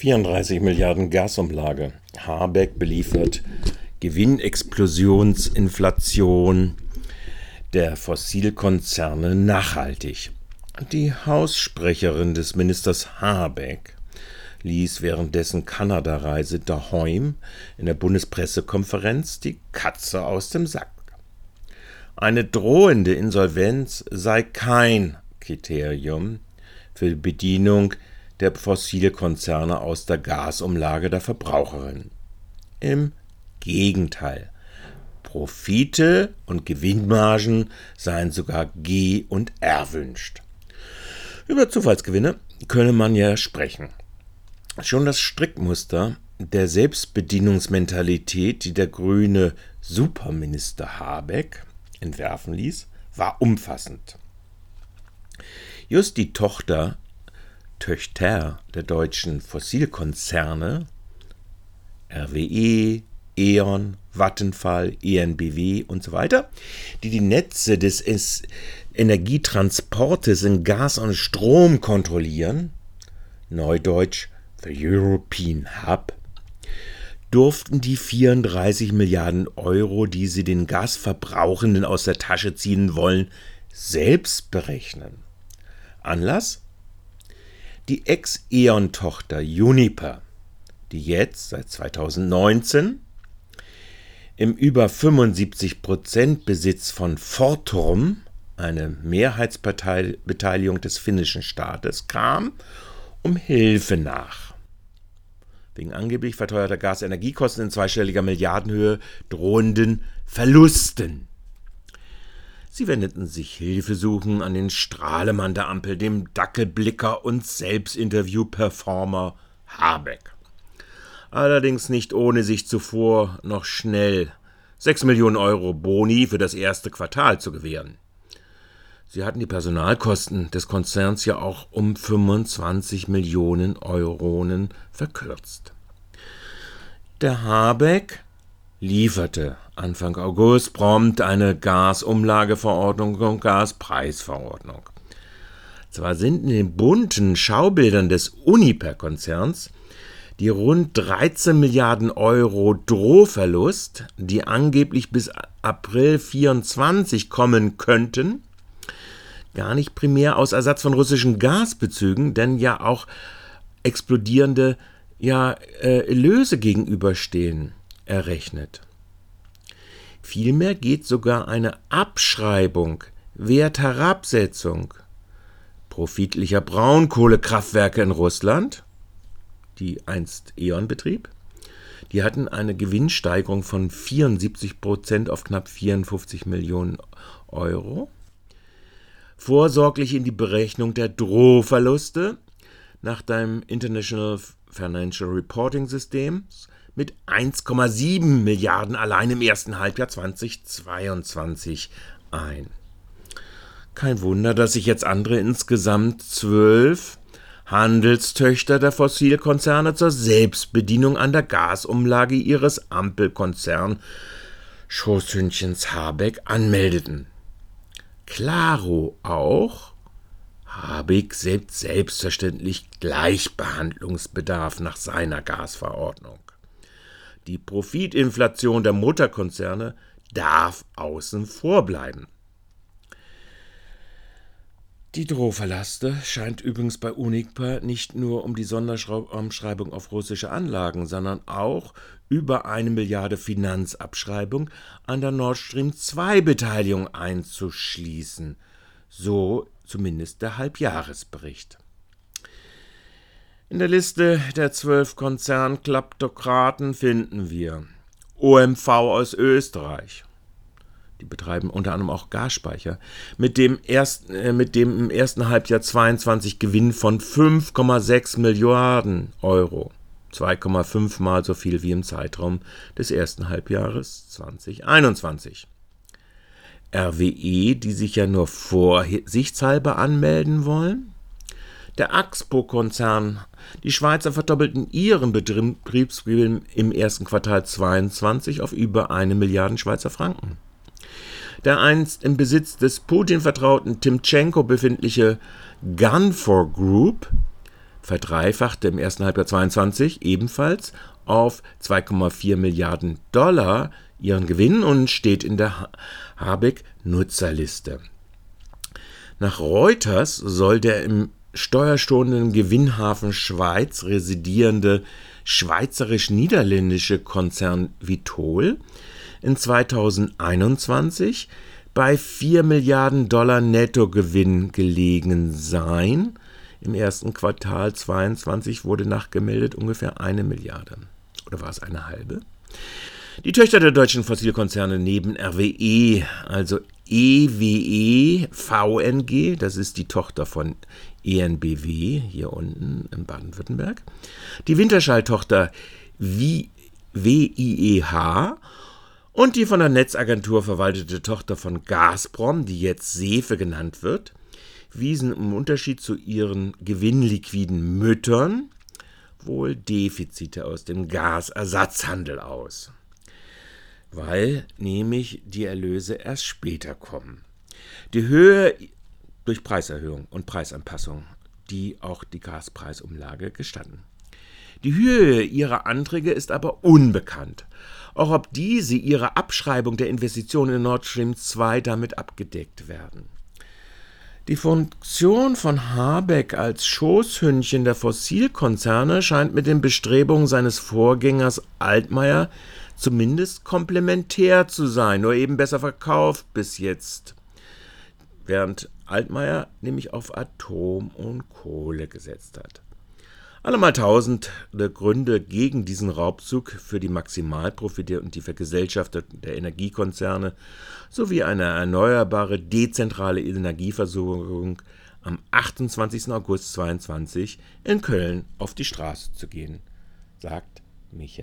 34 Milliarden Gasumlage. Habeck beliefert Gewinnexplosionsinflation der Fossilkonzerne nachhaltig. Die Haussprecherin des Ministers Habeck ließ währenddessen Kanada-Reise daheim in der Bundespressekonferenz die Katze aus dem Sack. Eine drohende Insolvenz sei kein Kriterium für die Bedienung der Fossilkonzerne aus der Gasumlage der Verbraucherin. Im Gegenteil. Profite und Gewinnmargen seien sogar G und erwünscht. Über Zufallsgewinne könne man ja sprechen. Schon das Strickmuster der Selbstbedienungsmentalität, die der grüne Superminister Habeck entwerfen ließ, war umfassend. Just die Tochter Töchter der deutschen Fossilkonzerne RWE, E.ON, Vattenfall, ENBW und so weiter, die die Netze des Energietransportes in Gas und Strom kontrollieren, Neudeutsch the European Hub, durften die 34 Milliarden Euro, die sie den Gasverbrauchenden aus der Tasche ziehen wollen, selbst berechnen. Anlass? Die Ex-E.ON-Tochter Uniper, die jetzt seit 2019 im über 75% Besitz von Fortum, eine Mehrheitsbeteiligung des finnischen Staates, kam um Hilfe nach. Wegen angeblich verteuerter Gasenergiekosten in zweistelliger Milliardenhöhe drohenden Verlusten. Sie wendeten sich Hilfesuchen an den Strahlemann der Ampel, dem Dackelblicker und Selbstinterview-Performer Habeck. Allerdings nicht ohne sich zuvor noch schnell 6 Millionen Euro Boni für das erste Quartal zu gewähren. Sie hatten die Personalkosten des Konzerns ja auch um 25 Millionen Euronen verkürzt. Der Habeck lieferte Anfang August prompt eine Gasumlageverordnung und Gaspreisverordnung. Zwar sind in den bunten Schaubildern des Uniper-Konzerns die rund 13 Milliarden Euro Drohverlust, die angeblich bis April 24 kommen könnten, gar nicht primär aus Ersatz von russischen Gasbezügen, denn ja auch explodierende ja, äh, Löse gegenüberstehen errechnet. Vielmehr geht sogar eine Abschreibung, Wertherabsetzung profitlicher Braunkohlekraftwerke in Russland, die einst E.ON betrieb, die hatten eine Gewinnsteigerung von 74 Prozent auf knapp 54 Millionen Euro. Vorsorglich in die Berechnung der Drohverluste nach dem International Financial Reporting Systems mit 1,7 Milliarden allein im ersten Halbjahr 2022 ein. Kein Wunder, dass sich jetzt andere insgesamt zwölf Handelstöchter der Fossilkonzerne zur Selbstbedienung an der Gasumlage ihres Ampelkonzern Schoßhündchens Habeck anmeldeten. Claro auch, Habeck selbst selbstverständlich Gleichbehandlungsbedarf nach seiner Gasverordnung. Die Profitinflation der Mutterkonzerne darf außen vor bleiben. Die Drohverlaste scheint übrigens bei Unicpa nicht nur um die Sonderschreibung auf russische Anlagen, sondern auch über eine Milliarde Finanzabschreibung an der Nord Stream 2 Beteiligung einzuschließen. So zumindest der Halbjahresbericht. In der Liste der zwölf Konzernkleptokraten finden wir OMV aus Österreich. Die betreiben unter anderem auch Gasspeicher. Mit dem, ersten, äh, mit dem im ersten Halbjahr 22 Gewinn von 5,6 Milliarden Euro. 2,5 mal so viel wie im Zeitraum des ersten Halbjahres 2021. RWE, die sich ja nur vorsichtshalber anmelden wollen, der Axpo-Konzern, die Schweizer verdoppelten ihren Betriebsgewinn im ersten Quartal 22 auf über eine Milliarde Schweizer Franken. Der einst im Besitz des Putin vertrauten Timchenko befindliche Gunfor Group verdreifachte im ersten Halbjahr 22 ebenfalls auf 2,4 Milliarden Dollar ihren Gewinn und steht in der Habeck-Nutzerliste. Nach Reuters soll der im steuerstoßenden Gewinnhafen Schweiz residierende schweizerisch-niederländische Konzern Vitol in 2021 bei 4 Milliarden Dollar Nettogewinn gelegen sein. Im ersten Quartal 22 wurde nachgemeldet ungefähr eine Milliarde. Oder war es eine halbe? Die Töchter der deutschen Fossilkonzerne neben RWE, also EWE VNG, das ist die Tochter von ENBW hier unten in Baden-Württemberg, die Winterschall-Tochter WIEH und die von der Netzagentur verwaltete Tochter von Gazprom, die jetzt Sefe genannt wird, wiesen im Unterschied zu ihren gewinnliquiden Müttern wohl Defizite aus dem Gasersatzhandel aus weil nämlich die Erlöse erst später kommen. Die Höhe durch Preiserhöhung und Preisanpassung, die auch die Gaspreisumlage gestatten. Die Höhe ihrer Anträge ist aber unbekannt, auch ob diese ihre Abschreibung der Investitionen in Nord Stream 2 damit abgedeckt werden. Die Funktion von Habeck als Schoßhündchen der Fossilkonzerne scheint mit den Bestrebungen seines Vorgängers Altmaier zumindest komplementär zu sein, nur eben besser verkauft bis jetzt. Während Altmaier nämlich auf Atom und Kohle gesetzt hat. Allemal tausende Gründe gegen diesen Raubzug für die Maximalprofite und die Vergesellschaftung der Energiekonzerne sowie eine erneuerbare, dezentrale Energieversorgung am 28. August 2022 in Köln auf die Straße zu gehen, sagt Michael.